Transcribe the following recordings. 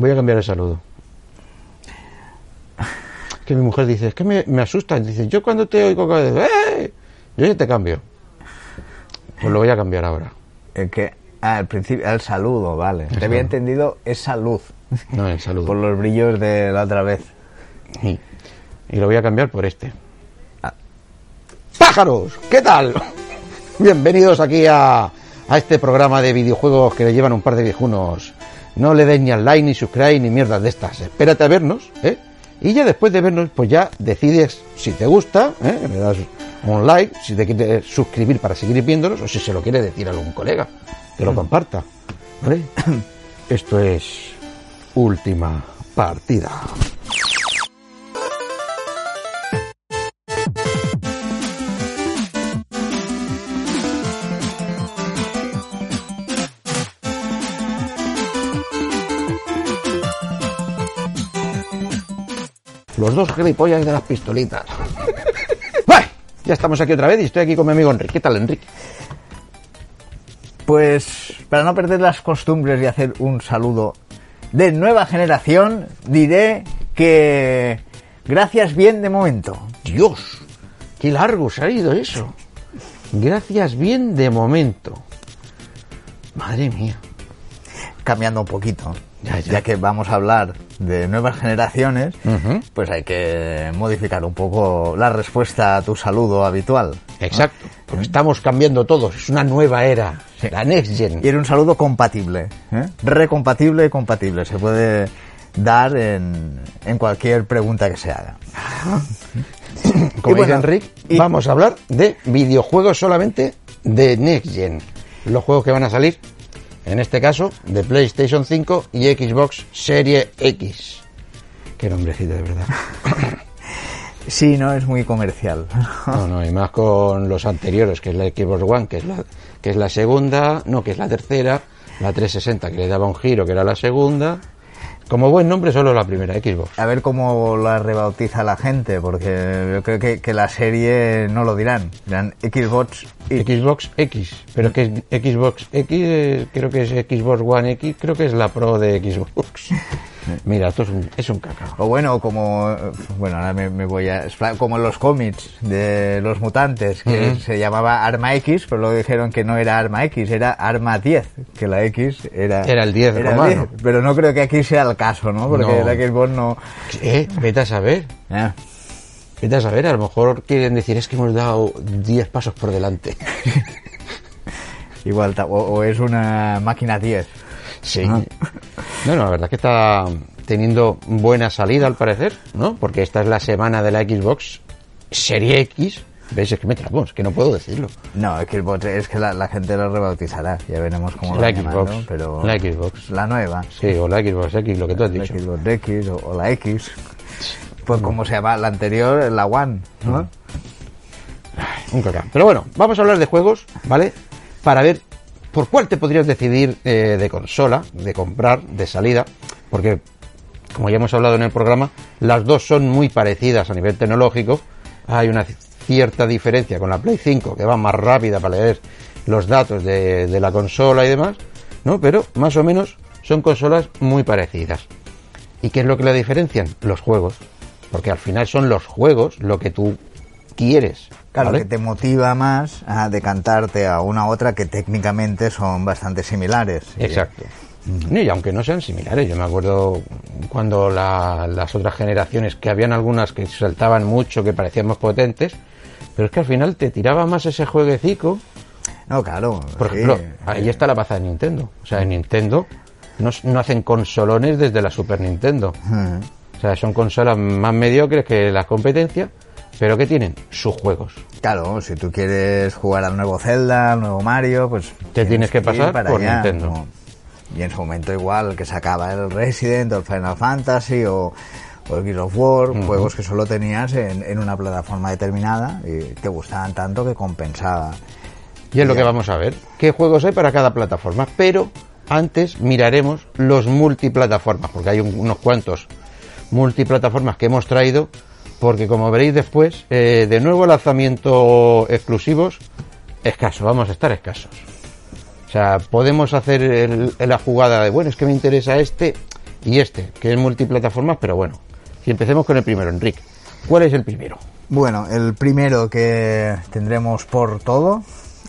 Voy a cambiar el saludo. Que mi mujer dice, es que me, me asusta. Dice, yo cuando te oigo, ¡eh! yo ya te cambio. Pues lo voy a cambiar ahora. El que, al principio, el saludo, vale. Te había entendido esa luz. No, el saludo. Por los brillos de la otra vez. Y, y lo voy a cambiar por este. Ah. ¡Pájaros! ¿Qué tal? Bienvenidos aquí a, a este programa de videojuegos que le llevan un par de viejunos. No le den ni al like, ni subscribe, ni mierdas de estas. Espérate a vernos, ¿eh? Y ya después de vernos, pues ya decides si te gusta, ¿eh? le das un like, si te quieres suscribir para seguir viéndolos, o si se lo quiere decir a algún colega, que lo comparta. ¿Vale? Esto es última partida. Los dos gilipollas de las pistolitas. Ya estamos aquí otra vez y estoy aquí con mi amigo Enrique. ¿Qué tal, Enrique? Pues para no perder las costumbres y hacer un saludo de nueva generación, diré que gracias bien de momento. Dios, qué largo se ha ido eso. Gracias bien de momento. Madre mía. Cambiando un poquito. Ya, Ya, ya. que vamos a hablar de nuevas generaciones, pues hay que modificar un poco la respuesta a tu saludo habitual. Exacto. Porque estamos cambiando todos. Es una nueva era. La Next Gen. Y era un saludo compatible, ¿eh? recompatible y compatible. Se puede dar en, en cualquier pregunta que se haga. Como bueno, dice Enrique, y- vamos a hablar de videojuegos solamente de Next Gen. Los juegos que van a salir, en este caso, de PlayStation 5 y Xbox Serie X. Qué nombrecito, de verdad. Sí, no es muy comercial. No, no, y más con los anteriores, que es la Xbox One, que es la, que es la segunda, no, que es la tercera, la 360, que le daba un giro, que era la segunda. Como buen nombre, solo la primera, Xbox. A ver cómo la rebautiza la gente, porque yo creo que, que la serie no lo dirán. Dirán Xbox y Xbox X, pero que es Xbox X, eh, creo que es Xbox One X, creo que es la Pro de Xbox. Mira, esto es un, es un cacao. O bueno, como. Bueno, ahora me, me voy a. Como en los cómics de los mutantes, que se llamaba Arma X, pero luego dijeron que no era Arma X, era Arma 10, que la X era. Era el 10 romano. Pero no creo que aquí sea el caso, ¿no? Porque No. la Xbox no. Eh, vete a saber, Ah, vete a saber, a lo mejor quieren decir es que hemos dado 10 pasos por delante. igual, o, o es una máquina 10. Sí. Ah. No, no, la verdad es que está teniendo buena salida al parecer, ¿no? Porque esta es la semana de la Xbox Serie X. ¿Veis? Es que me trabo, es que no puedo decirlo. No, Xbox es que la, la gente lo rebautizará, ya veremos cómo lo La llamando, Xbox, pero la Xbox. la nueva, Sí, o la Xbox X, lo que tú has la dicho. Xbox X o, o la X, pues como se llama la anterior, la One, ¿no? Un cacao. Pero bueno, vamos a hablar de juegos, ¿vale? Para ver por cuál te podrías decidir eh, de consola, de comprar, de salida, porque, como ya hemos hablado en el programa, las dos son muy parecidas a nivel tecnológico. Hay una cierta diferencia con la Play 5, que va más rápida para leer los datos de, la consola y demás, ¿no? Pero más o menos son consolas muy parecidas. ¿Y qué es lo que la diferencian? Los juegos. Porque al final son los juegos lo que tú quieres. Claro, ¿vale? que te motiva más a decantarte a una u otra que técnicamente son bastante similares. Exacto. Y aunque no sean similares, yo me acuerdo cuando la- las otras generaciones, que habían algunas que saltaban mucho, que parecían más potentes, pero es que al final te tiraba más ese jueguecico. No, claro. Por sí. ejemplo, ahí está la paza de Nintendo. O sea, en Nintendo no, no hacen consolones desde la Super Nintendo. O sea, son consolas más mediocres que la competencia, pero que tienen sus juegos. Claro, si tú quieres jugar al nuevo Zelda, al nuevo Mario, pues Te tienes que pasar para por allá, Nintendo. Y en su momento igual que sacaba el Resident o el Final Fantasy o, o el Gears of War, juegos que solo tenías en, en una plataforma determinada y te gustaban tanto que compensaba. Y es lo Ya. que vamos a ver. ¿Qué juegos hay para cada plataforma? Pero antes miraremos los multiplataformas, porque hay un- unos cuantos multiplataformas que hemos traído, porque como veréis después, eh, de nuevo lanzamiento exclusivos, escaso, vamos a estar escasos. O sea, podemos hacer el- la jugada de, bueno, es que me interesa este y este, que es multiplataformas, pero bueno. Si empecemos con el primero, Enrique. ¿Cuál es el primero? Bueno, el primero que tendremos por todo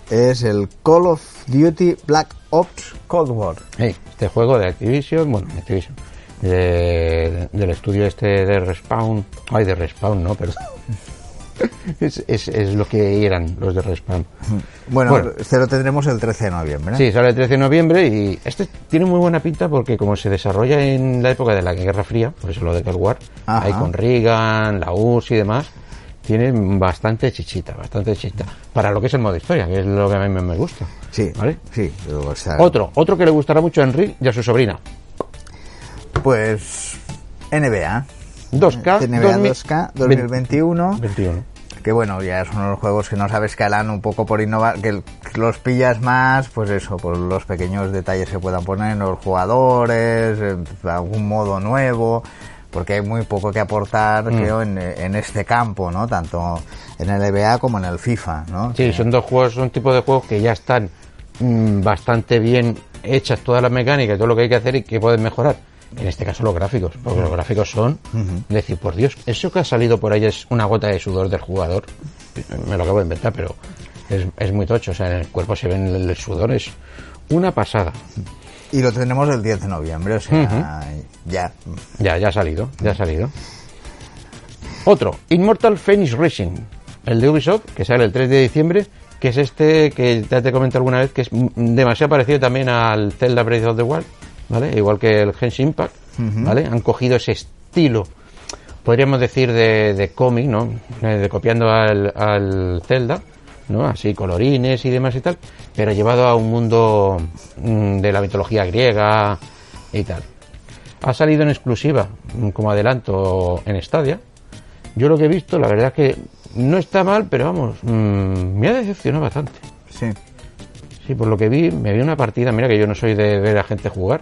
es el Call of Duty Black Ops Cold War. Hey, este juego de Activision, bueno, Activision, de- del estudio este de Respawn, ay, de Respawn, no, perdón. Es, es, es lo que eran los de Respawn. Bueno, Bueno. este lo tendremos el 13 de noviembre. Sí, sale el 13 de noviembre y este tiene muy buena pinta porque como se desarrolla en la época de la Guerra Fría, por eso lo de Cold War, Ajá. ahí con Reagan, la URSS y demás, tiene bastante chichita, bastante chichita. Para lo que es el modo historia, que es lo que a mí me gusta. Sí, ¿Vale? sí. o sea, Otro, otro que le gustará mucho a Enrique y a su sobrina. Pues NBA. 2K, NBA 2000 2K 2021. 21. Que bueno, ya son unos juegos que no sabes que harán un poco por innovar, que los pillas más, pues eso, por los pequeños detalles que puedan poner en los jugadores, en algún modo nuevo, porque hay muy poco que aportar, Mm. creo, en, en este campo, ¿no? Tanto en el NBA como en el FIFA, ¿no? Sí, son dos juegos, son tipo de juegos que ya están mm, bastante bien hechas todas las mecánicas y todo lo que hay que hacer y que pueden mejorar. En este caso los gráficos, porque los gráficos son, decir, por Dios, eso que ha salido por ahí es una gota de sudor del jugador. Me lo acabo de inventar, pero es, es muy tocho. O sea, en el cuerpo se ven el, el sudor, es una pasada. Y lo tendremos el 10 de noviembre, o sea, ya. Ya, ya ha salido, ya ha salido. Otro, Immortal Phoenix Racing, el de Ubisoft, que sale el 3 de diciembre, que es este que ya te comenté alguna vez, que es demasiado parecido también al Zelda Breath of the Wild, ¿vale? Igual que el Genshin Impact, ¿vale? Han cogido ese estilo, podríamos decir, de, de cómic, ¿no? Eh, De copiando al, al Zelda, ¿no? Así colorines y demás y tal, pero llevado a un mundo mm, de la mitología griega y tal. Ha salido en exclusiva, mm, como adelanto, en Stadia. Yo lo que he visto, la verdad es que no está mal, pero vamos, mm, me ha decepcionado bastante. Sí. Sí, por lo que vi, me vi una partida, mira que yo no soy de ver a gente jugar,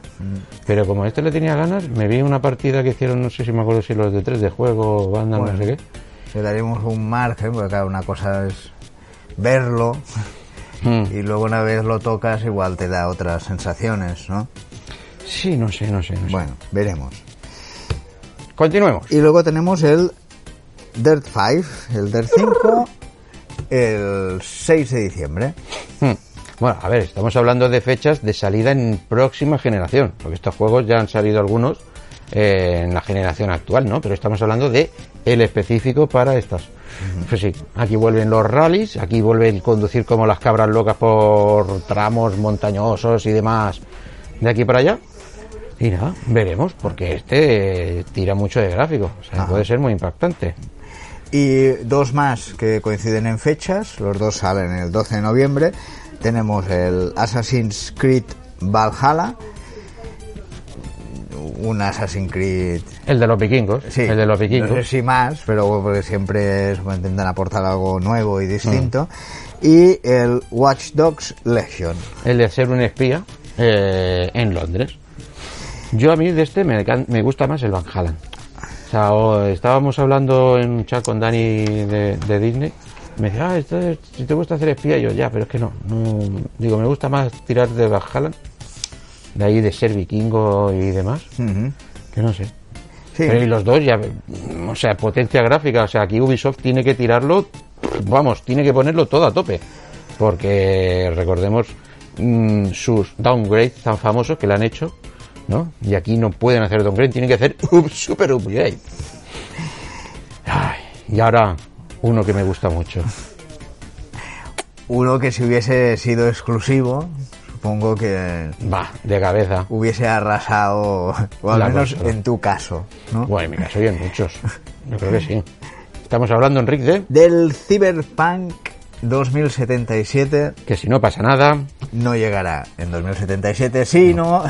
pero como a este le tenía ganas, me vi una partida que hicieron, no sé si me acuerdo si los de tres de juego, banda, Bueno. no sé qué. Le daremos un margen, porque claro, una cosa es verlo Mm. y luego una vez lo tocas igual te da otras sensaciones, ¿no? Sí, no sé, no sé, no sé. Bueno, veremos. Continuemos. Y luego tenemos el Dirt 5, el Dirt 5, el 6 de diciembre. Hmm. Bueno, a ver, estamos hablando de fechas de salida en próxima generación, porque estos juegos ya han salido algunos eh, en la generación actual, ¿no? Pero estamos hablando de el específico para estas. Pues sí, aquí vuelven los rallies, aquí vuelve el conducir como las cabras locas por tramos montañosos y demás de aquí para allá. Y nada, veremos, porque este eh, tira mucho de gráfico, o sea, Ajá. puede ser muy impactante. Y dos más que coinciden en fechas, los dos salen el 12 de noviembre. Tenemos el Assassin's Creed Valhalla, un Assassin's Creed El de los vikingos, Sí, el de los vikingos. No sé si más, pero porque siempre intentan aportar algo nuevo y distinto. Y el Watch Dogs Legion. el de ser un espía eh, en Londres. Yo a mí de este me, gusta más el Van Halen. O sea, o- estábamos hablando en un chat con Dani de, de Disney. Me decía, ah, esto es- si te gusta hacer espía, yo ya, pero es que no, no. Digo, me gusta más tirar de Van Halen, de ahí de ser vikingo y demás, que no sé. Sí, Pero y los dos ya, o sea, potencia gráfica, o sea, aquí Ubisoft tiene que tirarlo, vamos, tiene que ponerlo todo a tope. Porque recordemos mm, sus downgrades tan famosos que le han hecho, ¿no? Y aquí no pueden hacer downgrade, tienen que hacer up- super upgrade. Ay, y ahora uno que me gusta mucho. uno que si hubiese sido exclusivo, supongo que Va, de cabeza. hubiese arrasado, o al La menos en tu caso, ¿no? Bueno, en mi caso hay muchos. Yo creo que sí. Estamos hablando, Enrique, de... Del Cyberpunk 2077. Que si no pasa nada. No llegará en 2077, sino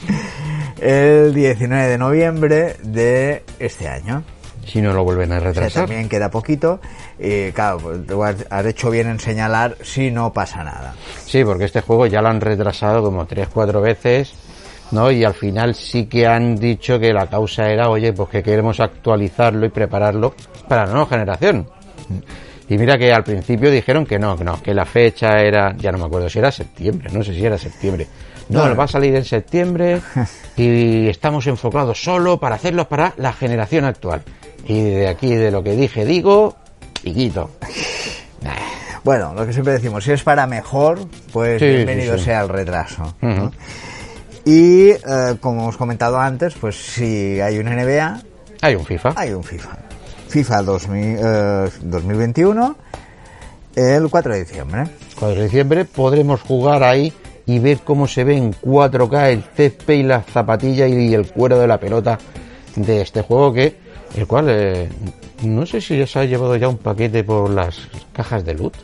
el 19 de noviembre de este año. Si no lo vuelven a retrasar. también queda poquito. Y claro, pues, has hecho bien en señalar si no pasa nada. Sí, porque este juego ya lo han retrasado como 3-4 veces. ¿no? Y al final sí que han dicho que la causa era, oye, pues que queremos actualizarlo y prepararlo para la nueva generación. Y mira que al principio dijeron que no, que no, que la fecha era, ya no me acuerdo si era septiembre, no sé si era septiembre. No, va a salir en septiembre y estamos enfocados solo para hacerlo para la generación actual. Y de aquí, de lo que dije, digo, piquito. Bueno, lo que siempre decimos, si es para mejor, pues bienvenido sea el retraso. Y eh, como hemos comentado antes, pues si hay un NBA, hay un FIFA. Hay un FIFA. FIFA 2021, eh, el 4 de diciembre. 4 de diciembre podremos jugar ahí y ver cómo se ve en 4K el césped y la zapatilla y el cuero de la pelota de este juego que el cual eh, no sé si se ha llevado ya un paquete por las cajas de loot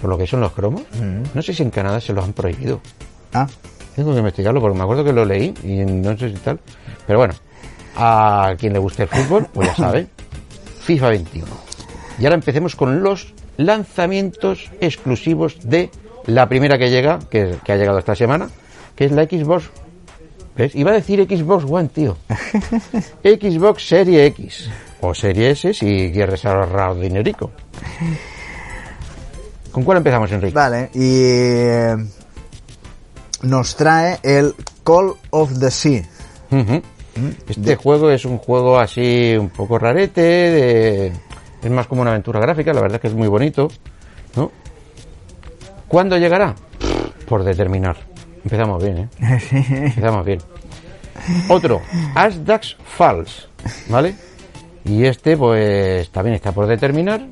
por lo que son los cromos. Mm. no sé si en Canadá se los han prohibido. Ah. Tengo que investigarlo porque me acuerdo que lo leí y no sé si tal. Pero bueno a quien le guste el fútbol pues ya sabe. FIFA 21 y ahora empecemos con los lanzamientos exclusivos de la primera que llega, que, ha llegado esta semana, que es la Xbox. ¿Ves? Iba a decir Xbox One, tío. Xbox Serie X. O Serie S si quieres ahorrar dinerico. ¿Con cuál empezamos, Enrique? Vale, y eh, nos trae el Call of the Sea. Este juego es un juego así un poco rarete, de... es más como una aventura gráfica, la verdad que es muy bonito, ¿no? ¿Cuándo llegará? Por determinar. Empezamos bien, ¿eh? Empezamos bien. Otro, Asdax Falls, ¿vale? Y este, pues, también está por determinar.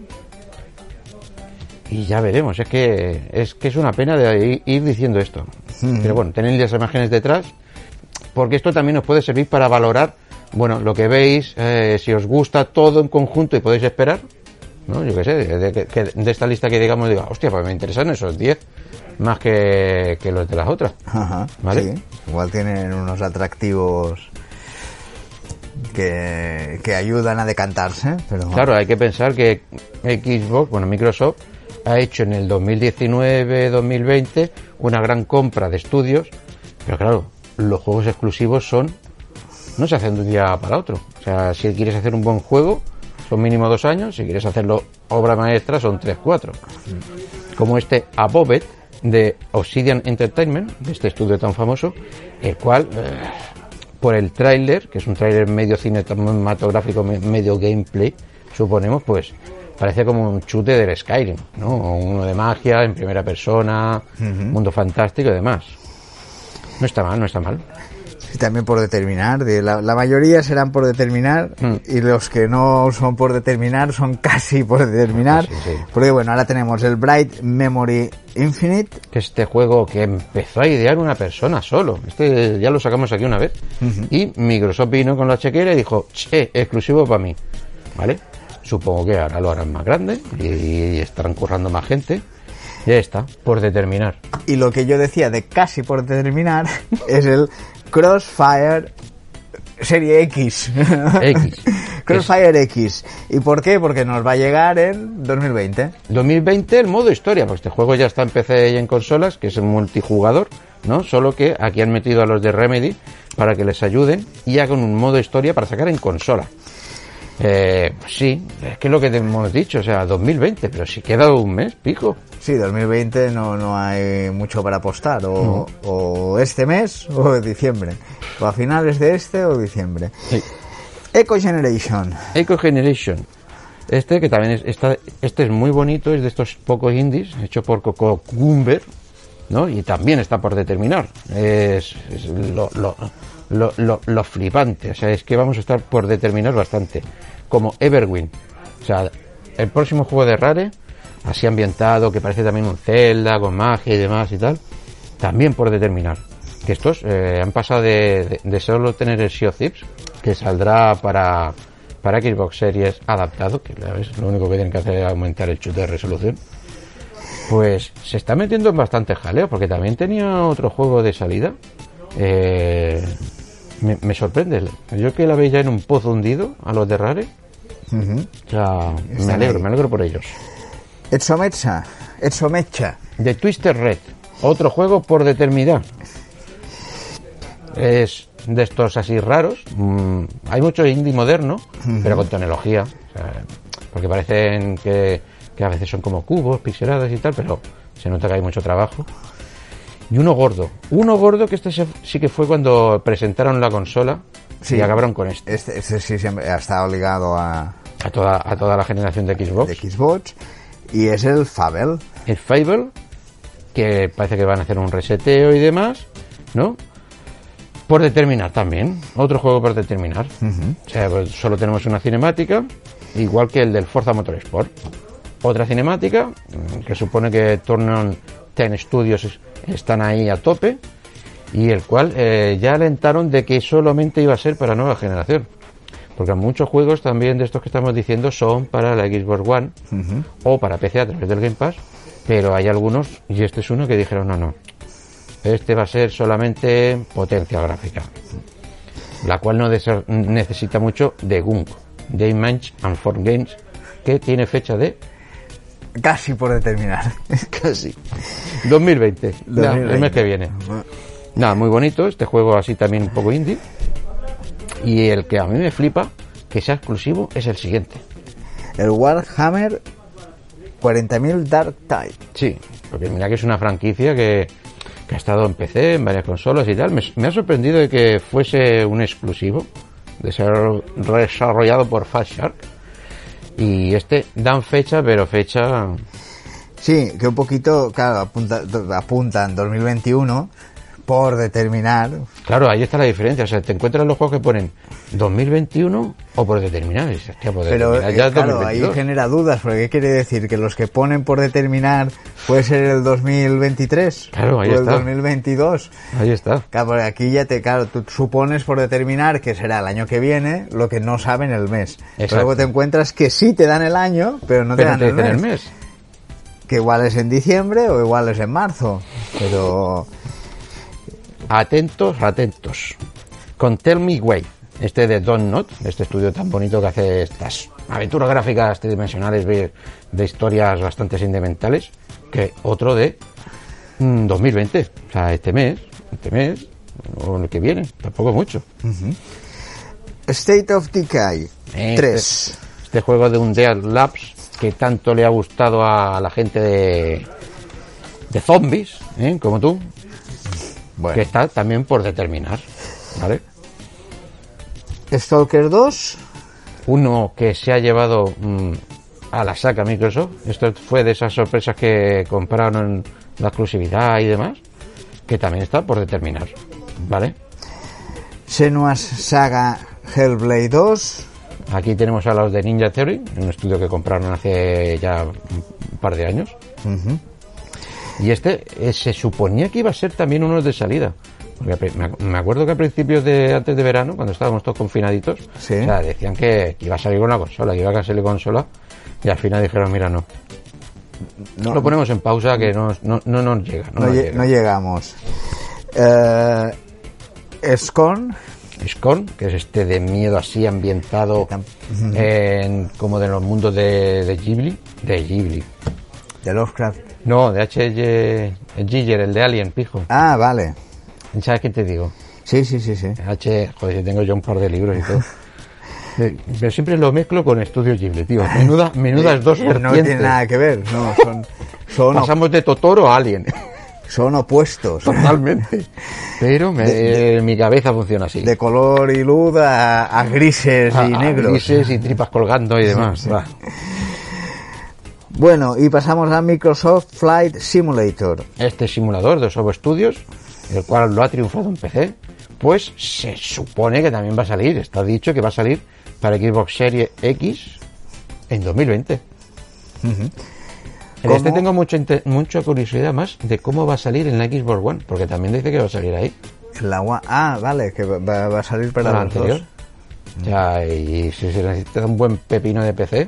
Y ya veremos, es que es que es una pena de ir diciendo esto. Pero bueno, tenéis las imágenes detrás, porque esto también os puede servir para valorar, bueno, lo que veis, eh, si os gusta todo en conjunto y podéis esperar, ¿no? Yo qué sé, de, esta lista que digamos, diga, hostia, pues me interesan esos 10 más que, los de las otras. ¿Vale? Igual tienen unos atractivos que, que ayudan a decantarse. Pero... Claro, hay que pensar que Xbox, bueno, Microsoft ha hecho en el 2019-2020 una gran compra de estudios, pero claro, los juegos exclusivos son no se hacen de un día para otro. O sea, si quieres hacer un buen juego, son mínimo dos años, si quieres hacerlo obra maestra son tres, cuatro. Como este Above de Obsidian Entertainment, de este estudio tan famoso, el cual, eh, por el tráiler, que es un tráiler medio cinematográfico, medio gameplay, suponemos, pues parece como un chute del Skyrim, ¿no? Uno de magia, en primera persona, mundo fantástico y demás. No está mal, no está mal también por determinar. La, la mayoría serán por determinar hmm. y los que no son por determinar son casi por determinar. Porque bueno, ahora tenemos el Bright Memory Infinite. Este juego que empezó a idear una persona solo. Este ya lo sacamos aquí una vez. Y Microsoft vino con la chequera y dijo, che, exclusivo para mí. ¿Vale? Supongo que ahora lo harán más grande y, estarán currando más gente. Ya está, por determinar. Y lo que yo decía de casi por determinar es el Crossfire Serie X. X. Crossfire X. ¿Y por qué? Porque nos va a llegar en 2020. 2020 el modo historia, porque este juego ya está en PC y en consolas, que es el multijugador, ¿no? Solo que aquí han metido a los de Remedy para que les ayuden y hagan un modo historia para sacar en consola. Eh, sí, es que es lo que hemos dicho, o sea, 2020, pero si queda un mes, pico. Sí, 2020 no, no hay mucho para apostar, o, o este mes o diciembre, o a finales de este o diciembre. Eco Generation. Eco Generation. Este que también es, está, este es muy bonito, es de estos pocos indies, hecho por Coco Cumber, ¿no? Y también está por determinar. Es, lo, lo, lo, lo, flipante. O sea, es que vamos a estar por determinar bastante. Como Everwind. O sea, el próximo juego de Rare, así ambientado, que parece también un Zelda, con magia y demás y tal, también por determinar. Que estos eh, han pasado de, solo tener el Sea of que saldrá para, para Xbox Series adaptado, que lo único que tienen que hacer es aumentar el chute de resolución. Pues se está metiendo en bastante jaleo, porque también tenía otro juego de salida. Eh, me, me sorprende. Yo que la veía en un pozo hundido a los de Rare. Ujú. O sea, me alegro, ahí. me alegro por ellos. Etsomecha. Etsomecha. The Twister Red, otro juego por determinar. Es de estos así raros. Mm, hay mucho indie moderno, pero con tecnología. o sea, porque parecen que, que a veces son como cubos, pixeladas y tal, pero se nota que hay mucho trabajo. Y uno gordo. Uno gordo que este sí que fue cuando presentaron la consola Sí. y acabaron con este. Este, este sí siempre ha estado ligado a A toda, a toda la generación de Xbox. de Xbox. Y es el Fable. el Fable, que parece que van a hacer un reseteo y demás, ¿no? Por determinar también, otro juego por determinar. O sea, pues solo tenemos una cinemática, igual que el del Forza Motorsport. Otra cinemática, mm, que supone que Turn 10 Studios es- están ahí a tope, y el cual eh, ya alentaron de que solamente iba a ser para nueva generación. Porque muchos juegos también de estos que estamos diciendo son para la Xbox One o para PC a través del Game Pass, pero hay algunos, y este es uno que dijeron, no, no, este va a ser solamente potencia gráfica, la cual no necesita mucho de GUNC, de Image and Form Games, que tiene fecha de Casi por determinar. casi 2020, Nah, el 2020. mes que viene. Nada, muy bonito, este juego así también un poco indie. Y el que a mí me flipa, que sea exclusivo, es el siguiente. El Warhammer 40.000 Dark Tide. Sí, porque mira que es una franquicia que, que ha estado en PC, en varias consolas y tal. Me, me ha sorprendido de que fuese un exclusivo, de ser desarrollado por Fast Shark. Y este dan fecha, pero fecha. Sí, que un poquito, claro, apunta, apuntan 2021 por determinar. Claro, ahí está la diferencia. O sea, te encuentras los juegos que ponen 2021 o por determinar. Hostia, por Pero determinar eh, ya claro, ahí 2022. genera dudas, porque ¿qué quiere decir? ¿Que los que ponen por determinar puede ser el 2023? Claro, ahí ¿O el está. 2022? Ahí está. Claro, porque aquí ya te, claro, tú supones por determinar que será el año que viene, lo que no saben el mes. Exacto. Luego te encuentras que sí te dan el año, pero no te Pero dan te el, mes. el mes. Que igual es en diciembre o igual es en marzo. Pero Atentos, atentos. Con Tell Me Why, este de Don Not, este estudio tan bonito que hace estas aventuras gráficas tridimensionales de, de historias bastante sentimentales, que otro de mm, 2020, o sea, este mes, este mes, o el que viene, tampoco mucho. State of Decay Este- 3. Este juego de un Dead Labs que tanto le ha gustado a la gente de, de zombies, ¿eh? como tú, Bueno. que está también por determinar, ¿vale? Stalker 2. uno que se ha llevado mm, a la saca Microsoft. Esto fue de esas sorpresas que compraron la exclusividad y demás, que también está por determinar, ¿vale? Senua's Saga Hellblade 2. Aquí tenemos a los de Ninja Theory, un estudio que compraron hace ya un par de años. Y este eh, se suponía que iba a ser también uno de salida. Porque me ac- me acuerdo que a principios de antes de verano, cuando estábamos todos confinaditos, Sí. o sea, decían que, que iba a salir con la consola, que iba a salir consola, y al final dijeron, mira, no. No, Lo ponemos en pausa que no, no, no nos llega. No, no, nos lle- llega. no llegamos. Eh, Escon. Scon, que es este de miedo así ambientado en, como de los mundos de, de Ghibli. De Ghibli. De Lovecraft. No, de H.G. Giger, el de Alien, pijo. Ah, vale. ¿Sabes qué te digo? Sí, sí, sí, sí. H, joder, tengo yo un par de libros y todo. Eh, Pero siempre lo mezclo con Estudios Ghibli, tío. Menuda, menudas dos Eh, No tiene nada que ver, no, son, son, Pasamos de Totoro a Alien. son opuestos. Totalmente. Pero me- mi cabeza funciona así. De color y luz a, a grises A- y a negros. grises y tripas colgando y demás. Bueno, y pasamos a Microsoft Flight Simulator. Este simulador de Sobo Studios, el cual lo ha triunfado en PC, pues se supone que también va a salir, está dicho que va a salir para Xbox Series X en 2020. En este tengo mucha, inte- mucha curiosidad más de cómo va a salir en la Xbox One, porque también dice que va a salir ahí, La gua- ah, vale, que va, va a salir para la anterior. dos. Ya, y si se necesita un buen pepino de PC,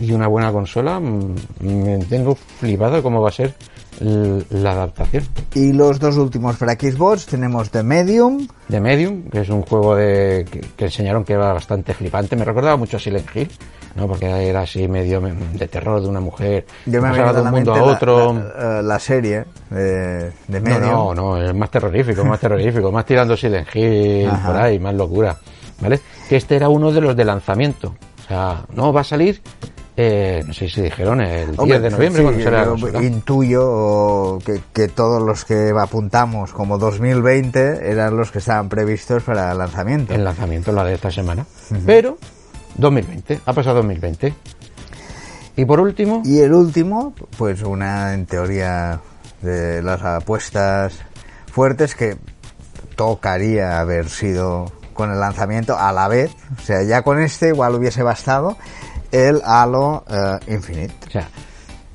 y una buena consola, mm, me tengo flipado cómo va a ser la adaptación. Y los dos últimos para Xbox tenemos The Medium, de Medium, que es un juego de, que, que enseñaron que era bastante flipante. Me recordaba mucho a Silent Hill, ¿no? Porque era así medio de terror de una mujer. yo me de un mundo a otro. La, la serie de, de no, Medium. no, no, es más terrorífico, más terrorífico, más tirando Silent Hill Ajá. por ahí, más locura. ¿Vale? Que este era uno de los de lanzamiento. O sea, no va a salir, eh, no sé si dijeron, el 10 Hombre, de noviembre sí, cuando yo intuyo que, que todos los que apuntamos como 2020 eran los que estaban previstos para el lanzamiento. El lanzamiento, la de esta semana. Pero, 2020, ha pasado 2020. Y por último, Y el último, pues una en teoría de las apuestas fuertes que tocaría haber sido con el lanzamiento a la vez. O sea, ya con este igual hubiese bastado el Halo eh, Infinite. O sea,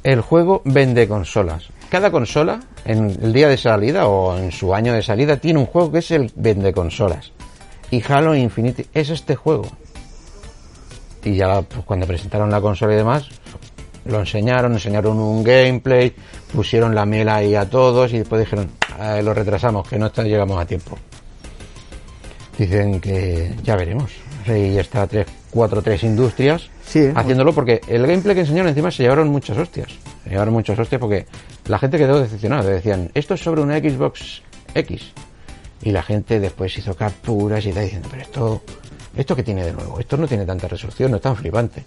el juego vende consolas. Cada consola, en el día de salida o en su año de salida, tiene un juego que es el vende consolas. Y Halo Infinite es este juego. Y ya pues, cuando presentaron la consola y demás, lo enseñaron, enseñaron un gameplay, pusieron la mela ahí a todos y después dijeron, "Ah, lo retrasamos, que no está- llegamos a tiempo. Dicen que ya veremos. Ya está 3, 4, 3 industrias Sí. haciéndolo porque el gameplay que enseñaron encima se llevaron muchas hostias. Se llevaron muchas hostias porque la gente quedó decepcionada. Decían, esto es sobre una Xbox X. Y la gente después hizo capturas y está diciendo, pero esto, esto que tiene de nuevo, esto no tiene tanta resolución, no es tan flipante.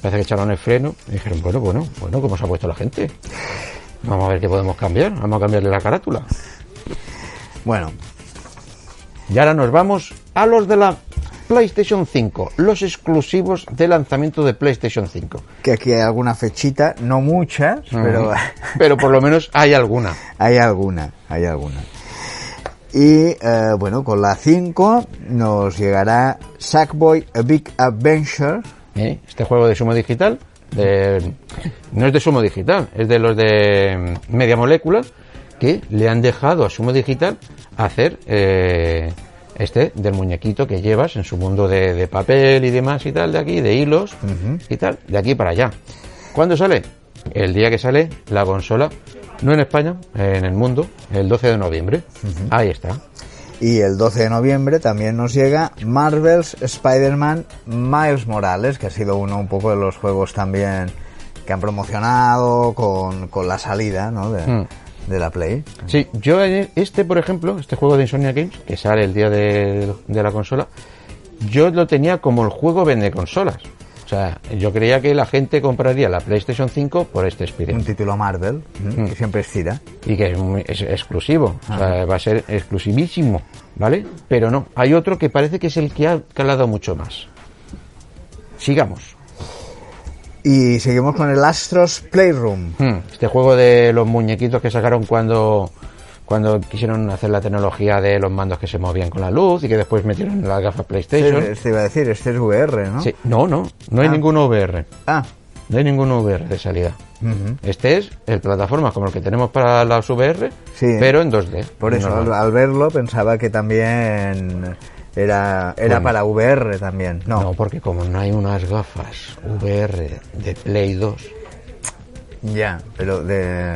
Parece que echaron el freno y dijeron, bueno, bueno, bueno, ¿cómo se ha puesto la gente? Vamos a ver qué podemos cambiar, vamos a cambiarle la carátula. Bueno, Y ahora nos vamos a los de la PlayStation 5, los exclusivos de lanzamiento de PlayStation 5. que aquí hay alguna fechita, no muchas, pero Pero por lo menos hay alguna. hay alguna, hay alguna. Y eh, bueno, con la 5 nos llegará Sackboy A Big Adventure. ¿eh? Este juego de Sumo Digital, de- no es de Sumo Digital, es de los de mm, Media Molécula, que le han dejado a Sumo Digital hacer eh, este del muñequito que llevas en su mundo de, de papel y demás y tal, de aquí, de hilos y tal, de aquí para allá. ¿Cuándo sale? El día que sale la consola, no en España, en el mundo, el 12 de noviembre. Ahí está. Y el 12 de noviembre también nos llega Marvel's Spider-Man Miles Morales, que ha sido uno un poco de los juegos también que han promocionado con, con la salida ¿no? de, Mm. De la Play. Sí, yo en este, por ejemplo, este juego de Insomnia Games, que sale el día de, de la consola, yo lo tenía como el juego vende consolas. O sea, yo creía que la gente compraría la PlayStation 5 por este Un Spider-Man. título Marvel, ¿m? que siempre estira. Y que es, muy- es exclusivo. O sea, va a ser exclusivísimo, ¿vale? Pero no, hay otro que parece que es el que ha calado mucho más. Sigamos. Y seguimos con el Astros Playroom. Hmm, Este juego de los muñequitos que sacaron cuando cuando quisieron hacer la tecnología de los mandos que se movían con la luz y que después metieron las gafas PlayStation. Este iba a decir, este es VR, ¿no? Sí, no, no, no hay Ah. ningún VR. Ah, No hay ningún VR de salida. Este es el plataforma como el que tenemos para las VR, Sí. pero en 2D. por eso, al verlo pensaba que también era, era Bueno. para VR también. No, No, porque como no hay unas gafas VR de Play 2, ya, pero de,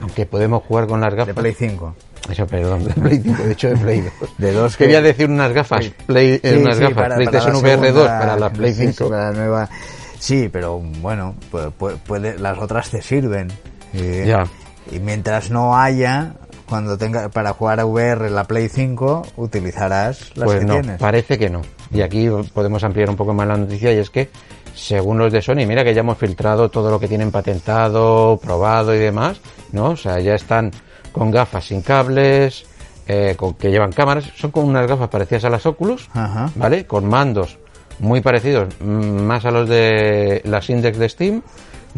aunque podemos jugar con las de gafas. Play 5. Eso, perdón, de Play 5, de hecho de Play 2. De dos que- Quería decir unas gafas, Sí. Play, eh, Sí, unas sí, gafas para- PlayStation para la VR 2 segunda- para la Play sí, sí, 5. para la nueva. Sí, pero bueno, pu- pu- puede, las otras te sirven. Y, Ya. y mientras no haya, cuando tenga para jugar a VR la Play 5, utilizarás las Pues que no, tienes. parece que no. Y aquí podemos ampliar un poco más la noticia y es que, según los de Sony, mira que ya hemos filtrado todo lo que tienen patentado, probado y demás, ¿no? O sea, ya están con gafas sin cables, eh, con, que llevan cámaras, son con unas gafas parecidas a las Oculus, Ajá. ¿vale? Con mandos muy parecidos, mm, más a los de las Index de Steam,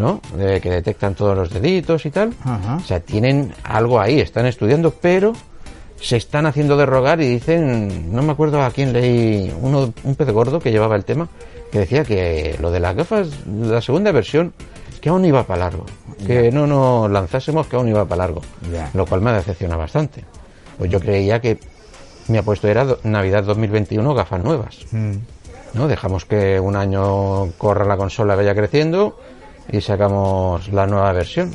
¿no? Que detectan todos los deditos y tal. Ajá. O sea, tienen algo ahí, están estudiando, pero se están haciendo de rogar y dicen, no me acuerdo a quién leí, uno, un pez gordo que llevaba el tema, que decía que lo de las gafas, la segunda versión, que aún iba para largo, que no nos lanzásemos que aún iba para largo, lo cual me decepciona bastante. Pues yo creía que mi apuesto era do- Navidad 2021 gafas nuevas. Mm. ¿no? Dejamos que un año corra la consola, vaya creciendo y sacamos la nueva versión.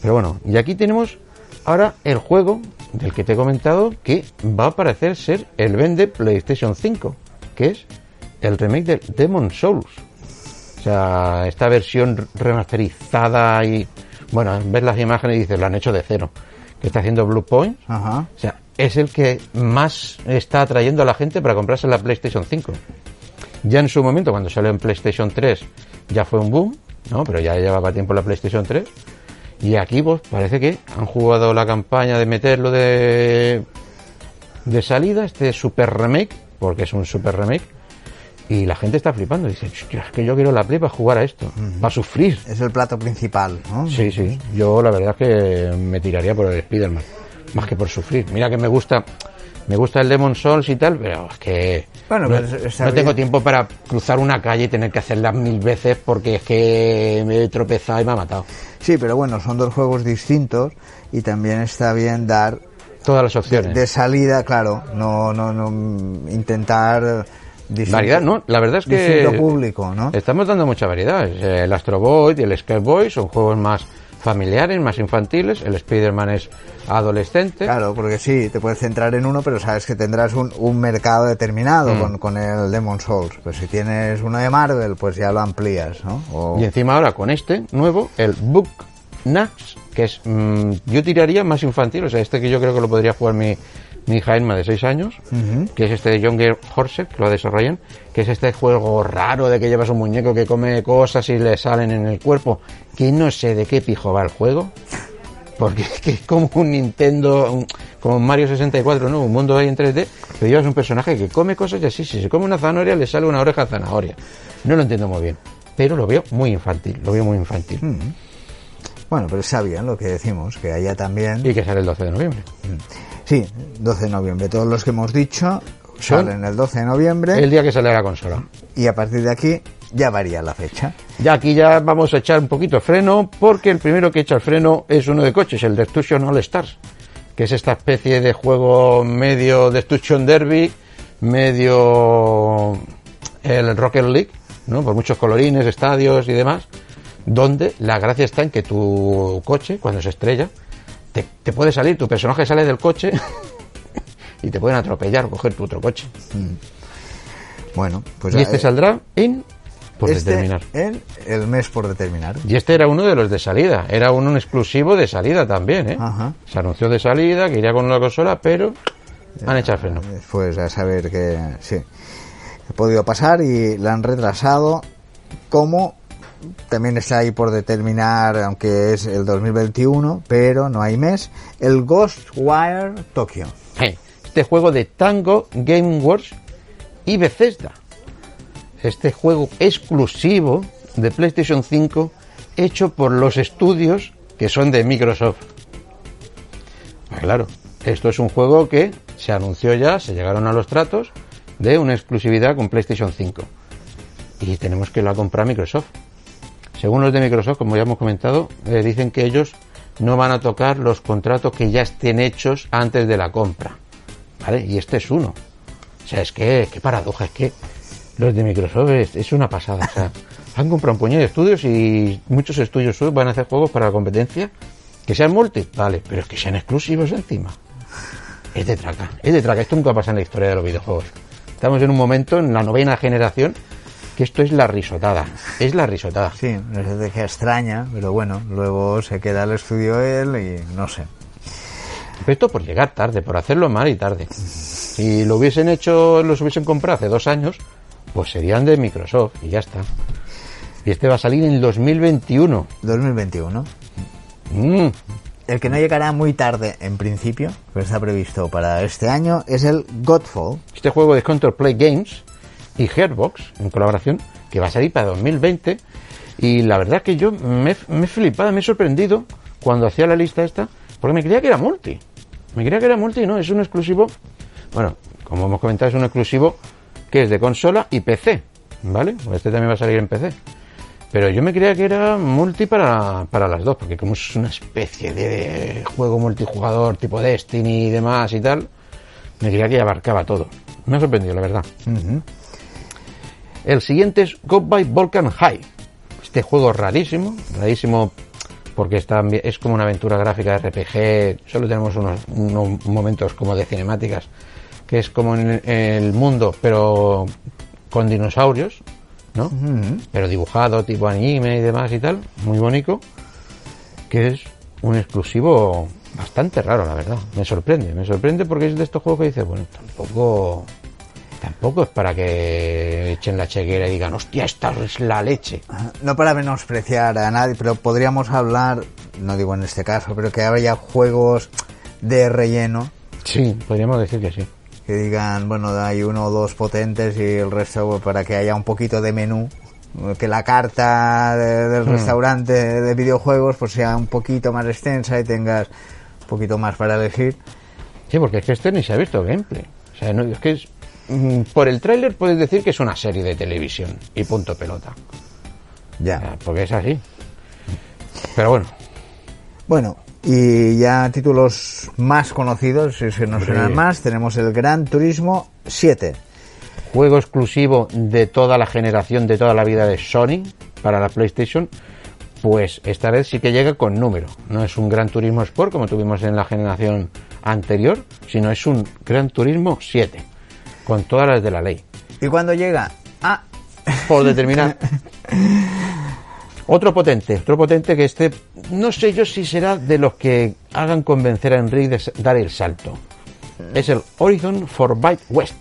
Pero bueno, y aquí tenemos ahora el juego del que te he comentado que va a parecer ser el vende PlayStation 5, que es el remake de Demon Souls. O sea, esta versión remasterizada y bueno, ves las imágenes y dices, lo han hecho de cero. Que está haciendo Blue Point. Ajá. O sea, es el que más está atrayendo a la gente para comprarse la PlayStation 5. Ya en su momento, cuando salió en PlayStation 3, ya fue un boom, ¿no? Pero ya llevaba tiempo la PlayStation 3. Y aquí, pues, parece que han jugado la campaña de meterlo de, de salida, este super remake, porque es un super remake. Y la gente está flipando. Dice, "Hostia, es que yo quiero la Play para jugar a esto, para sufrir. Es el plato principal, ¿no? Sí, sí. Yo la verdad es que me tiraría por el Spider-Man. Más que por sufrir. Mira que me gusta. Me gusta el Demon Souls y tal, pero es que Bueno, no, pero tengo tiempo para cruzar una calle y tener que hacerla mil veces porque es que me he tropezado y me ha matado. Sí, pero bueno, son dos juegos distintos y también está bien dar Todas las opciones. de salida, claro, no, no, no intentar Variedad, ¿no? La verdad es que público, ¿no? estamos dando mucha variedad. El Astro Boy y el Boy son juegos más familiares, más infantiles. El Spider-Man es adolescente. Claro, porque sí, te puedes centrar en uno, pero sabes que tendrás un, un mercado determinado Mm. con, con el Demon Souls. Pues si tienes uno de Marvel, pues ya lo amplías, ¿no? O- Y encima ahora con este nuevo, el Book Nax, que es, mm, yo tiraría más infantil, o sea, este que yo creo que lo podría jugar mi, mi hija Emma de 6 años, que es este de Younger Horse, que lo desarrollan, que es este juego raro de que llevas un muñeco que come cosas y le salen en el cuerpo, que no sé de qué pijo va el juego, porque es que es como un Nintendo, un- como Mario 64, ¿no? Un mundo ahí en 3D, pero llevas un personaje que come cosas y así, si se come una zanahoria, le sale una oreja zanahoria. No lo entiendo muy bien, pero lo veo muy infantil, lo veo muy infantil. Bueno, pero bien lo que decimos, que haya también... Y que sale el 12 de noviembre. Sí, 12 de noviembre. Todos los que hemos dicho salen el 12 de noviembre El día que sale la consola. y a partir de aquí ya varía la fecha. Ya aquí ya vamos a echar un poquito de freno, porque el primero que echa el freno es uno de coches, el Destruction All Stars, que es esta especie de juego medio Destruction Derby, medio el Rocket League, ¿no? Por muchos colorines, estadios y demás, donde la gracia está en que tu coche, cuando se estrella, te, te puede salir, tu personaje sale del coche y te pueden atropellar o coger tu otro coche. Bueno, pues y este eh, saldrá en por este determinar. en el mes por determinar. Y este era uno de los de salida, era un, un exclusivo de salida también, ¿eh? Ajá. Se anunció de salida, que iría con una consola, pero han echado freno. Pues a saber que sí. Ha podido pasar y la han retrasado como también está ahí por determinar, aunque es el 2021, pero no hay mes, el Ghostwire Tokyo. Eh, Este juego de Tango, Gameworks y Bethesda. Este juego exclusivo de PlayStation 5 hecho por los estudios que son de Microsoft. Ah, Claro, esto es un juego que se anunció ya, se llegaron a los tratos de una exclusividad con PlayStation 5. Y tenemos que la comprar Microsoft. Según los de Microsoft, como ya hemos comentado, eh, dicen que ellos no van a tocar los contratos que ya estén hechos antes de la compra. ¿Vale? Y este es uno. O sea, es que, qué paradoja, es que los de Microsoft es, es una pasada. O sea, han comprado un puñado de estudios y muchos estudios suyos van a hacer juegos para la competencia que sean multi, vale, pero es que sean exclusivos encima. Es de traca, es de traca. Esto nunca pasa en la historia de los videojuegos. Estamos en un momento, en la novena generación, que esto es la risotada. Es la risotada. Sí, una estrategia extraña, pero bueno, luego se queda el estudio él y no sé. Pero esto por llegar tarde, por hacerlo mal y tarde. Si lo hubiesen hecho, los hubiesen comprado hace dos años, pues serían de Microsoft y ya está. Y este va a salir en 2021. 2021. Mm, El que no llegará muy tarde en principio, pero está previsto para este año, es el Godfall. Este juego de Control Play Games y Gearbox, en colaboración, que va a salir para 2020. Y la verdad que yo me, he- flipado, me he sorprendido cuando hacía la lista esta, porque me creía que era multi. Me creía que era multi, no, es un exclusivo. Bueno, como hemos comentado, es un exclusivo que es de consola y PC, ¿vale? Este también va a salir en PC. Pero yo me creía que era multi para, para las dos, porque como es una especie de juego multijugador tipo Destiny y demás y tal, me creía que abarcaba todo. Me ha sorprendido, la verdad. El siguiente es Goodbye Volcan High. Este juego rarísimo, rarísimo porque está, es como una aventura gráfica de RPG. Solo tenemos unos, unos momentos como de cinemáticas, que es como en el mundo, pero con dinosaurios, ¿no? Pero dibujado, tipo anime y demás y tal, muy bonito, que es un exclusivo bastante raro, la verdad. Me sorprende, me sorprende porque es de estos juegos que dices, bueno, tampoco tampoco es para que echen la chequera y digan, hostia, esta es la leche. No para menospreciar a nadie, pero podríamos hablar, no digo en este caso, pero que haya juegos de relleno. Sí, podríamos decir que sí. Que digan, bueno, hay uno o dos potentes y el resto para que haya un poquito de menú. Que la carta de- del Hmm. restaurante de videojuegos pues sea un poquito más extensa y tengas un poquito más para elegir. Sí, porque es que este ni se ha visto gameplay. O sea, no, es que es, mm, por el tráiler puedes decir que es una serie de televisión y punto pelota. Ya. sea, porque es así. Pero bueno, Bueno, y ya títulos más conocidos, si se nos suenan más, tenemos el Gran Turismo 7. juego exclusivo de toda la generación, de toda la vida de Sony para la PlayStation, pues esta vez sí que llega con número. No es un Gran Turismo Sport como tuvimos en la generación anterior, sino es un Gran Turismo 7, con todas las de la ley. ¿Y cuando llega? Ah, Por determinar. Otro potente, otro potente que este, no sé yo si será de los que hagan convencer a Enrique de dar el salto. Es el Horizon Forbidden West.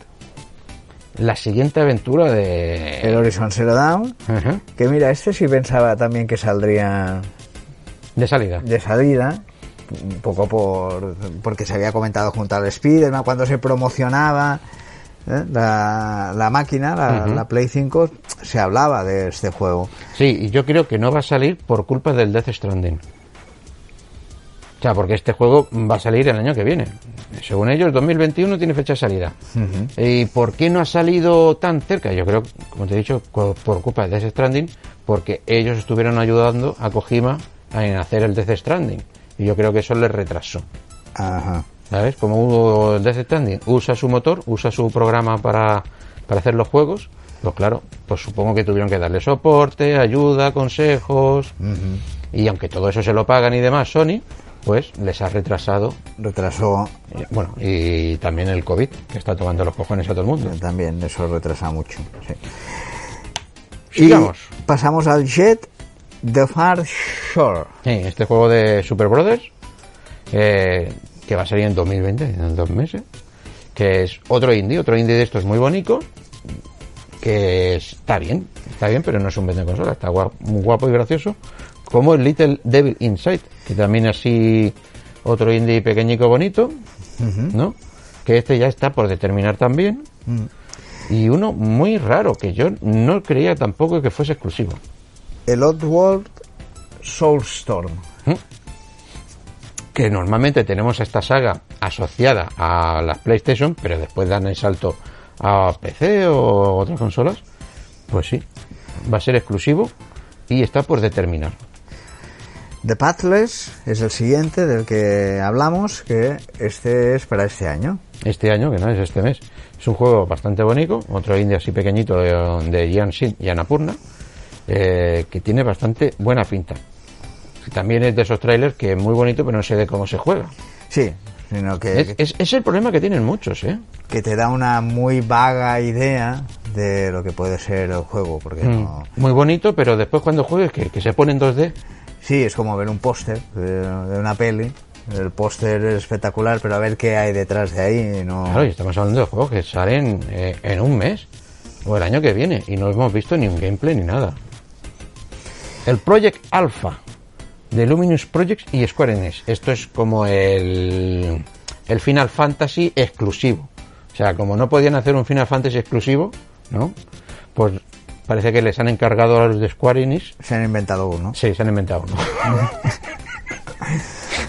La siguiente aventura de... el Horizon Zero Dawn. Ajá. Que mira, este sí pensaba también que saldría De salida. de salida. Un poco por porque se había comentado junto al Spider-Man cuando se promocionaba ¿eh? la, la máquina, la, la Play 5, se hablaba de este juego. Sí, y yo creo que no va a salir por culpa del Death Stranding. O sea, porque este juego va a salir el año que viene. Según ellos, 2021 tiene fecha de salida. ¿Y por qué no ha salido tan cerca? Yo creo, como te he dicho, por culpa del Death Stranding, porque ellos estuvieron ayudando a Kojima en hacer el Death Stranding. Y yo creo que eso les retrasó. Ajá. ¿Sabes? Como Death Stranding usa su motor, usa su programa para, para hacer los juegos, pues claro, pues supongo que tuvieron que darle soporte, ayuda, consejos. Y aunque todo eso se lo pagan y demás, Sony, pues les ha retrasado. Retrasó eh, Bueno, y también el COVID, que está tomando los cojones a todo el mundo. también, eso retrasa mucho. sí. Sigamos. Y pasamos al Jet The Far Shore. Sí, este juego de Super Brothers, eh, que va a salir en 2020, en dos meses, que es otro indie, otro indie de estos muy bonito, que está bien, está bien, pero no es un vende consola, está guapo, muy guapo y gracioso, como el Little Devil Inside, que también así otro indie pequeñico bonito, ¿no? Que este ya está por determinar también. Y uno muy raro, que yo no creía tampoco que fuese exclusivo. El Oddworld Soulstorm. Que normalmente tenemos esta saga asociada a las PlayStation, pero después dan el salto a PC o otras consolas, pues sí, va a ser exclusivo y está por determinar. The Pathless es el siguiente del que hablamos, que este es para este año. Este año, que no es este mes, es un juego bastante bonito, otro indie así pequeñito de, de Gian Shin y Annapurna, eh, que tiene bastante buena pinta. También es de esos trailers que es muy bonito, pero no sé de cómo se juega. Sí, sino que, Es, es- es el problema que tienen muchos, ¿eh? que te da una muy vaga idea de lo que puede ser el juego, porque Mm, no... Muy bonito, pero después cuando juegues, que, que se pone en 2D, Sí, es como ver un póster de, de una peli. El póster es espectacular, pero a ver qué hay detrás de ahí. No... Claro, y estamos hablando de juegos que salen eh, en un mes o el año que viene y no hemos visto ni un gameplay ni nada. El Project Alpha de Luminous Projects y Square Enix. Esto es como el, el Final Fantasy exclusivo. O sea, como no podían hacer un Final Fantasy exclusivo, ¿no? Pues parece que les han encargado a los de Square Enix. Se han inventado uno. Sí, se han inventado uno.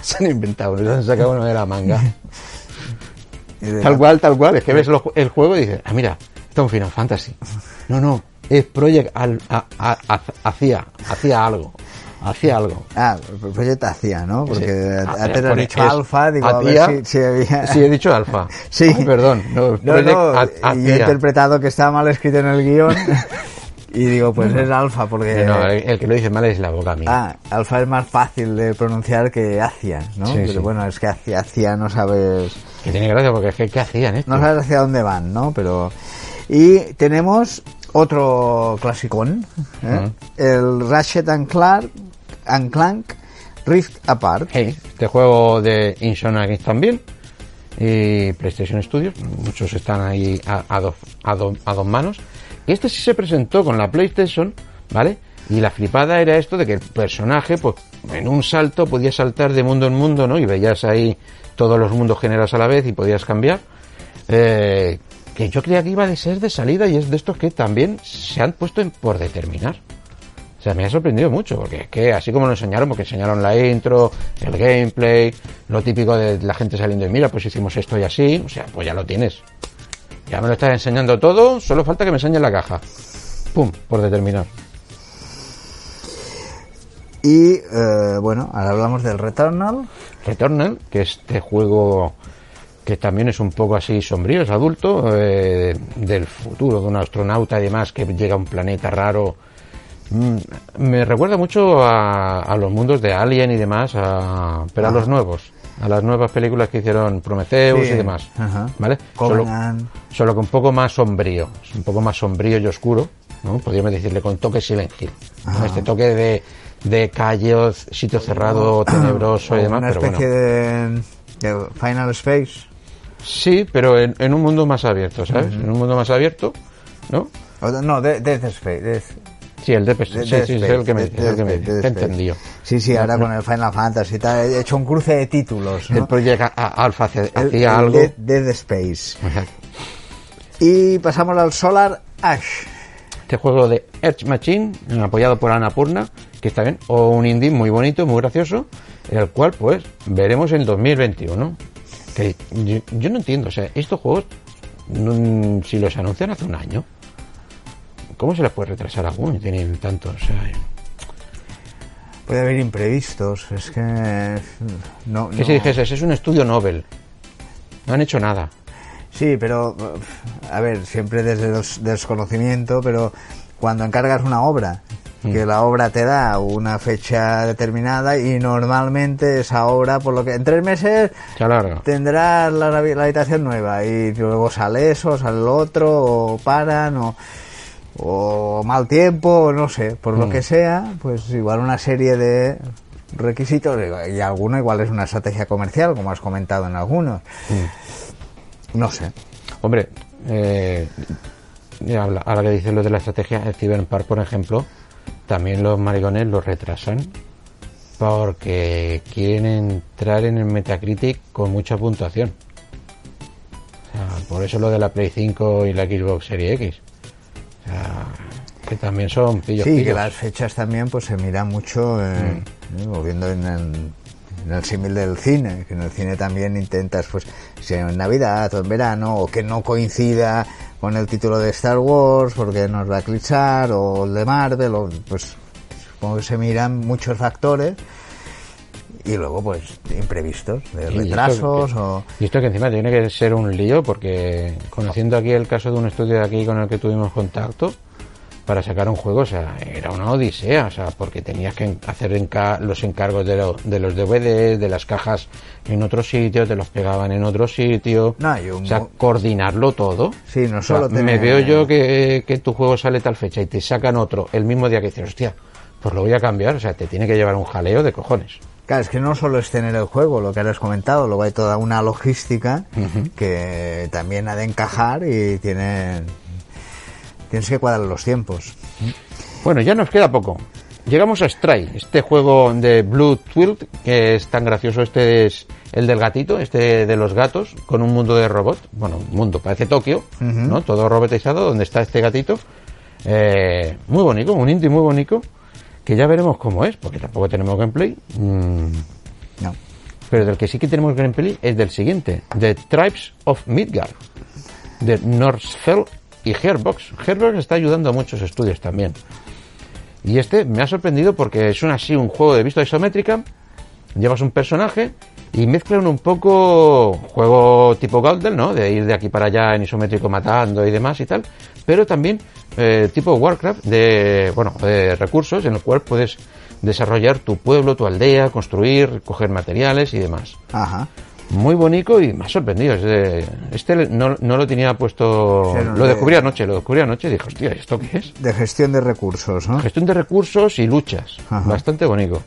se han inventado uno, se han sacado uno de la manga. De Tal la- cual, tal cual. Es que ves lo- el juego y dices, ah, mira, esto es un Final Fantasy. No, no, es Project Al- a- a- a- hacía, hacía algo, hacía algo. Ah, el proyecto hacía, ¿no? Porque Sí. Ah, antes dicho es alfa, digo, a hacía- ver si, si había... Sí, he dicho alfa. Sí. Ay, perdón. No, No, Project no, a- y he hacía. interpretado que estaba mal escrito en el guion Y digo, pues es alfa porque... No, el, el que lo dice mal es la boca mía. Ah, alfa es más fácil de pronunciar que Acia, ¿no? Sí, Pero sí. bueno, es que Acia, Acia no sabes... Que tiene gracia porque es que ¿qué hacían, eh? No sabes hacia dónde van, ¿no? Pero... Y tenemos otro clasicón, ¿eh? el Ratchet and Clank, and Clank Rift Apart. Este juego de Insomniac también y PlayStation Studios, muchos están ahí a, dos, manos. Este sí se presentó con la PlayStation, ¿vale? Y la flipada era esto de que el personaje, pues en un salto podía saltar de mundo en mundo, ¿no? Y veías ahí todos los mundos generados a la vez y podías cambiar. Eh, que yo creía que iba a ser de salida y es de estos que también se han puesto en por determinar. O sea, me ha sorprendido mucho, porque es que así como lo enseñaron, porque enseñaron la intro, el gameplay, lo típico de la gente saliendo y mira, pues hicimos esto y así, o sea, pues ya lo tienes. Ya me lo estás enseñando todo, solo falta que me enseñes la caja. Pum, por determinar. Y eh, bueno, ahora hablamos del Returnal. Returnal, que este juego que también es un poco así sombrío, es adulto, eh, del futuro, de un astronauta y demás que llega a un planeta raro. Mm, me recuerda mucho a, a los mundos de Alien y demás, a- pero a los nuevos, a las nuevas películas que hicieron Prometheus Sí, y demás. ajá. ¿Vale? Solo, solo que un poco más sombrío, un poco más sombrío y oscuro, ¿no? Podríamos decirle con toque Silent Hill. ¿no? Este toque de, de calles, sitio cerrado, tenebroso y demás, Una pero bueno. especie de, de Final Space. Sí, pero en, en un mundo más abierto, ¿sabes? En un mundo más abierto, ¿no? No, de- Death Space. Death- Sí, el de, sí, de- sí, sí, es Space, el que me, Space, Space. entendido. Sí, sí, ahora con el Final Fantasy tal, he hecho un cruce de títulos. ¿no? El Project Alpha hacía algo. Dead, Space. Y pasamos al Solar Ash. Este juego de Edge Machine, apoyado por Annapurna, que está bien, o un indie muy bonito, muy gracioso, el cual pues veremos en 2021. Que yo, yo no entiendo, o sea, estos juegos, no- si los anuncian hace un año, ¿cómo se les puede retrasar alguno y tienen tantos? O sea, Puede haber imprevistos, es que... No, que no- si dijese, es un estudio Nobel, no han hecho nada. Sí, pero, a ver, siempre desde el desconocimiento, pero cuando encargas una obra, que la obra te da una fecha determinada y normalmente esa obra, por lo que en tres meses tendrás la, la habitación nueva y luego sale eso, sale lo otro, o paran, o, o mal tiempo, no sé, por lo que sea, pues igual una serie de requisitos y alguno igual es una estrategia comercial, como has comentado en algunos. No sé. Hombre, eh, ahora que dices lo de la estrategia, el Cyberpunk, por ejemplo, también los maricones lo retrasan porque quieren entrar en el Metacritic con mucha puntuación. O sea, por eso lo de la Play 5 y la Xbox Series X. Sea, que también son pillos Sí, que las fechas también pues se mira mucho, eh, eh, volviendo en el, en el símil del cine, que en el cine también intentas, pues, si en Navidad o en verano, o que no coincida con el título de Star Wars, porque nos va a eclipsar, o el de Marvel, o, pues, supongo que se miran muchos factores, y luego, pues, imprevistos, de Y esto retrasos, o... Y esto que encima tiene que ser un lío porque conociendo aquí el caso de un estudio de aquí con el que tuvimos contacto para sacar un juego, o sea, era una odisea, o sea, porque tenías que hacer enca- los encargos de, lo- de los DVDs, de las cajas en otro sitio, te los pegaban en otro sitio, No, un o sea, coordinarlo todo. Sí, no O sea, solo me veo yo que, que tu juego sale tal fecha y te sacan otro el mismo día que dices, hostia, pues lo voy a cambiar, o sea, te tiene que llevar un jaleo de cojones. Claro, es que no solo es tener el juego, lo que has comentado, luego hay toda una logística que también ha de encajar y tiene, tienes que cuadrar los tiempos. Bueno, ya nos queda poco. Llegamos a Stray, este juego de Blue Twill, que es tan gracioso. Este es el del gatito, este de los gatos, con un mundo de robot. Bueno, un mundo, parece Tokio, ¿no? Todo robotizado, donde está este gatito. Eh, muy bonito, un indie muy bonito, que ya veremos cómo es, porque tampoco tenemos gameplay. Mm, No. pero del que sí que tenemos gameplay es del siguiente, The Tribes of Midgard, de Northfell y Gearbox. Gearbox está ayudando a muchos estudios también. Y este me ha sorprendido porque es un así un juego de vista isométrica, llevas un personaje Y mezclan un poco juego tipo Golden, ¿no? De ir de aquí para allá en isométrico matando y demás y tal. Pero también eh, tipo Warcraft de, bueno, de recursos en el cual puedes desarrollar tu pueblo, tu aldea, construir, coger materiales y demás. Ajá. Muy bonito y ha sorprendido. Este no, no lo tenía puesto. Sí, no, lo de- descubrí anoche, lo descubrí anoche y dije, hostia, ¿esto qué es? De gestión de recursos, ¿no? Gestión de recursos y luchas. Ajá. Bastante bonito.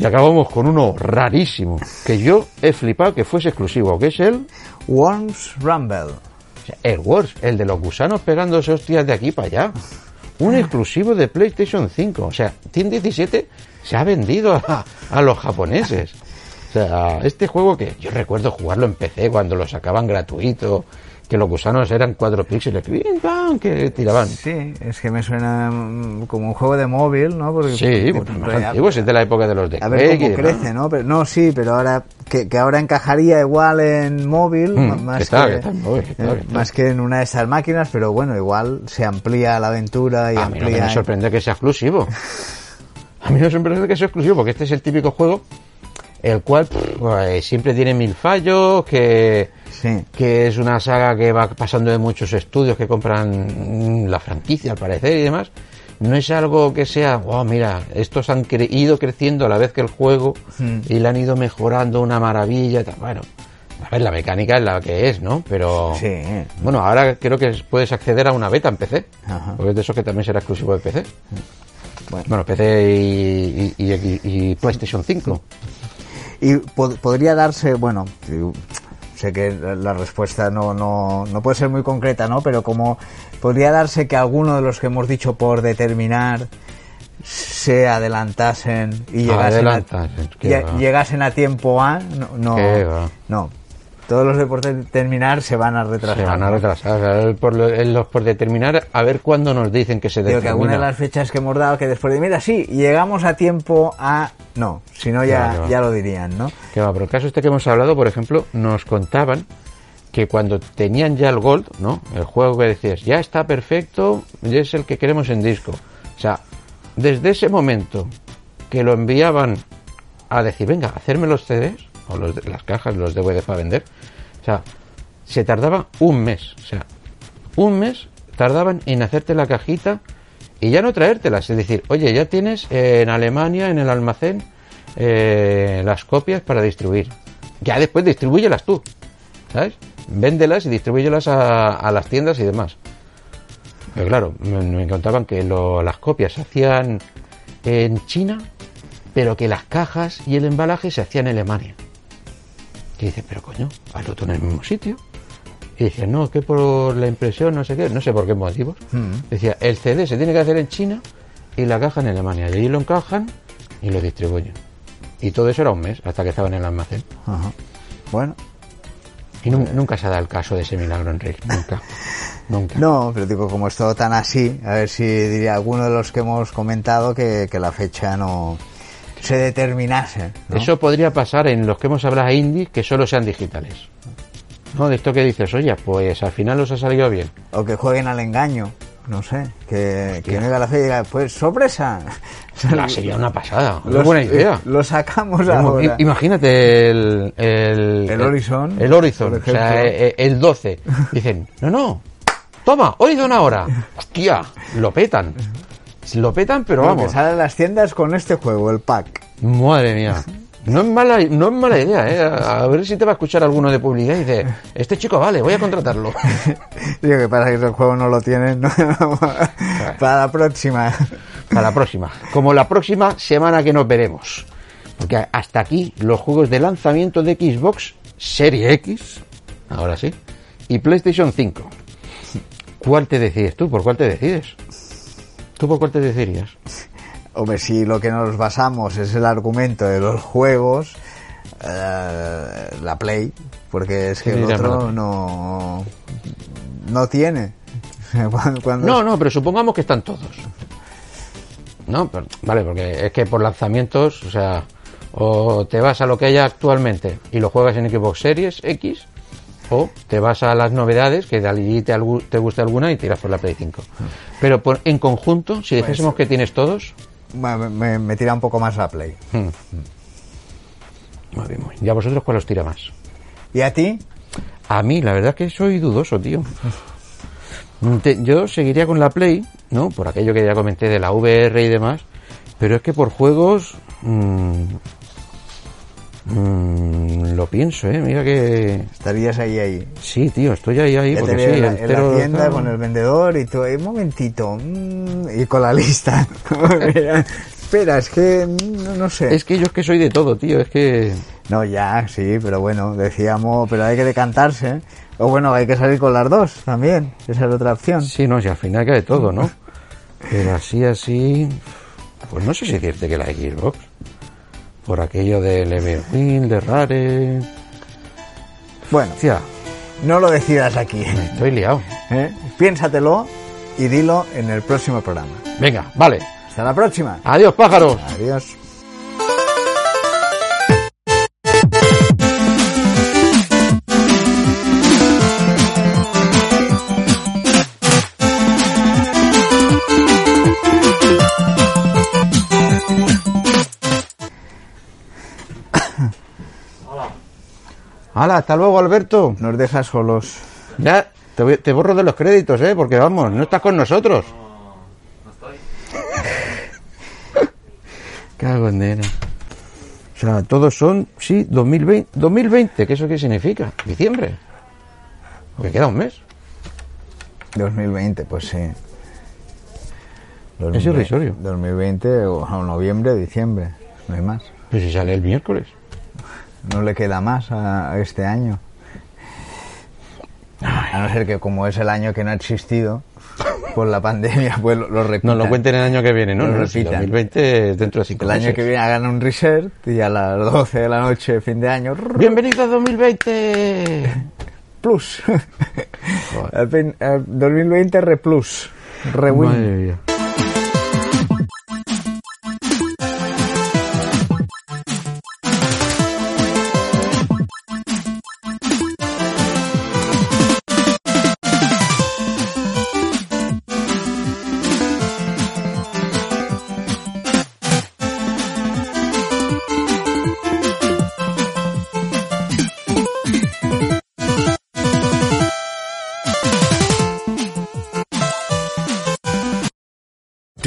Y acabamos con uno rarísimo, que yo he flipado que fuese exclusivo, que es el, Worms Rumble. el Wars, el de los gusanos pegándose hostias de aquí para allá. Un exclusivo de PlayStation 5. O sea, Team 17 se ha vendido a, a los japoneses. O sea, este juego que yo recuerdo jugarlo en PC cuando lo sacaban gratuito, que los gusanos eran cuatro píxeles, que, tiraban. Sí, es que me suena mm, como un juego de móvil, ¿no? Porque, Sí, porque- pues más antiguos, es de la época de los de A ver cómo crece, ¿no? Pero, no, sí, pero ahora que, que ahora encajaría igual en móvil, Mm, ma- más, que está, que, que está en móvil, que está, eh, que más que en una de esas máquinas, pero bueno, igual se amplía la aventura y A mí amplía. me sorprende que sea exclusivo. A mí me sorprende que sea exclusivo, porque este es el típico juego el cual pff, pues, siempre tiene mil fallos, que, Sí. que es una saga que va pasando de muchos estudios que compran la franquicia al parecer y demás. No es algo que sea, wow, mira, estos han cre- ido creciendo a la vez que el juego Hmm. y le han ido mejorando una maravilla. y tal. Bueno, a ver, la mecánica es la que es, ¿no? Pero Sí. bueno, ahora creo que puedes acceder a una beta en PC. Ajá. Porque es de eso que también será exclusivo de PC. Bueno. Bueno, PC y, y- y- y PlayStation 5. Y pod- podría darse, bueno, sé que la respuesta no, no, no puede ser muy concreta, ¿no? Pero como podría darse que alguno de los que hemos dicho por determinar se adelantasen y llegasen, a, Adelantasen, llegasen a tiempo A, no, no. Todos los de por determinar se van a retrasar. Se van a retrasar. O sea, el por, los por determinar, a ver cuándo nos dicen que se Digo que alguna de determina. las fechas que hemos dado que después de, mira, sí, llegamos a tiempo a... No, si no ya, ya lo dirían, ¿no? Que va, pero el caso este que hemos hablado, por ejemplo, nos contaban que cuando tenían ya el Gold, ¿no? El juego que decías, ya está perfecto, ya es el que queremos en disco. O sea, desde ese momento que lo enviaban a decir, venga, hacerme los CDs, o los las cajas, los DVD para vender, o sea, se tardaba un mes. O sea, un mes tardaban en hacerte la cajita y ya no traértelas. Es decir, oye, ya tienes eh, en Alemania, en el almacén, eh, las copias para distribuir. Ya después distribúyelas tú, ¿sabes? Véndelas y distribúyelas a, a las tiendas y demás. Pero claro, me, me contaban que lo- las copias se hacían en China, pero que las cajas y el embalaje se hacían en Alemania. Y dice, pero coño, hazlo tú en el mismo sitio. Y dice, no, que por la impresión, no sé qué, no sé por qué motivos. Mm. Decía, el CD se tiene que hacer en China y la caja en Alemania. Y allí lo encajan y lo distribuyen. Y todo eso era un mes, hasta que estaba en el almacén. Ajá. Bueno, Y nun- nunca se ha dado el caso de ese milagro, Enrique. Nunca. Nunca. No, pero digo, como es todo tan así, a ver si diría alguno de los que hemos comentado que, que la fecha no se determinase. ¿no? Eso podría pasar en los que hemos hablado indies que solo sean digitales. ¿No? De esto que dices, oye, pues al final os ha salido bien. O que jueguen al engaño, no sé, que, que venga la fecha y diga, pues sorpresa. Ah, sería una pasada, una Los- buena idea. eh, Lo sacamos ahora. Imagínate el... El, El Horizon, El Horizon, por o sea, ejemplo. eh, el 12. Dicen, no, no, toma, Horizon ahora. Hostia, lo petan. Lo petan, pero Bueno, que vamos. salen las tiendas con este juego, el pack. Madre mía. No es mala, no es mala idea, ¿eh? A a ver si te va a escuchar alguno de publicidad y dice, este chico vale, voy a contratarlo. Digo que para que el juego no lo tienen, ¿no? para la próxima. Para la próxima. Como la próxima semana que nos veremos. Porque hasta aquí los juegos de lanzamiento de Xbox Serie X, ahora sí, y PlayStation 5. ¿Cuál te decides tú? ¿Por cuál te decides? ¿Tú por cuál te decidirías? Hombre, si lo que nos basamos es el argumento de los juegos, eh, la Play, porque es que Sí, el otro no, no tiene. Cuando- No, no, pero supongamos que están todos. No, pero- vale, porque es que por lanzamientos, o sea, o te vas a lo que haya actualmente y lo juegas en Xbox Series X, o te vas a las novedades, que de allí te, te guste alguna y tiras por la Play 5. Pero por- en conjunto, si dijésemos que tienes todos, me, me tira un poco más la Play. Muy bien, muy bien. ¿Y a vosotros cuál os tira más? ¿Y a ti? A mí, la verdad es que soy dudoso, tío. Te- yo seguiría con la Play, ¿no? Por aquello que ya comenté de la VR y demás. Pero es que por juegos... mm, mm, lo pienso, ¿eh? Mira que... Estarías ahí, ahí. Sí, tío, estoy ahí, ahí. Ya te porque veo sí, en, la, en tienda con el vendedor y tú, "Eh, un momentito, mm", y con la lista. Espera, es que mm, no, no sé. Es que yo es que soy de todo, tío. Es que... No, ya, sí, pero bueno, decíamos, pero hay que decantarse. O bueno, hay que salir con las dos también. Esa es otra opción. Sí, no, si al final cae todo, ¿no? Pero así, así... Pues no sé si decirte que la Xbox. Por aquello del Everwind, de Rare... Bueno, Hostia, no lo decidas aquí. estoy liado. ¿eh? Piénsatelo y dilo en el próximo programa. Venga, vale. Hasta la próxima. Adiós, pájaros. Adiós. Hala, hasta luego, Alberto. Nos deja solos. Ya, te, voy- te borro de los créditos, ¿eh? Porque vamos, no estás con nosotros. Cago en nena. O sea, todos son, sí, 2020. 2020, ¿qué eso qué significa? Diciembre. Porque queda un mes. 2020, pues sí. Es irrisorio. 2020 o o noviembre, diciembre. No hay más. Pero si sale el miércoles. No le queda más a, a este año. A no ser que como es el año que no ha existido por la pandemia, pues lo, lo repitan. No lo cuenten el año que viene, ¿no? Lo no repitan. 2020 dentro de cinco El año meses. que viene hagan un reset y a las 12 de la noche, fin de año, ¡Bienvenido a 2020! plus. Al fin- al 2020 re plus. Re win.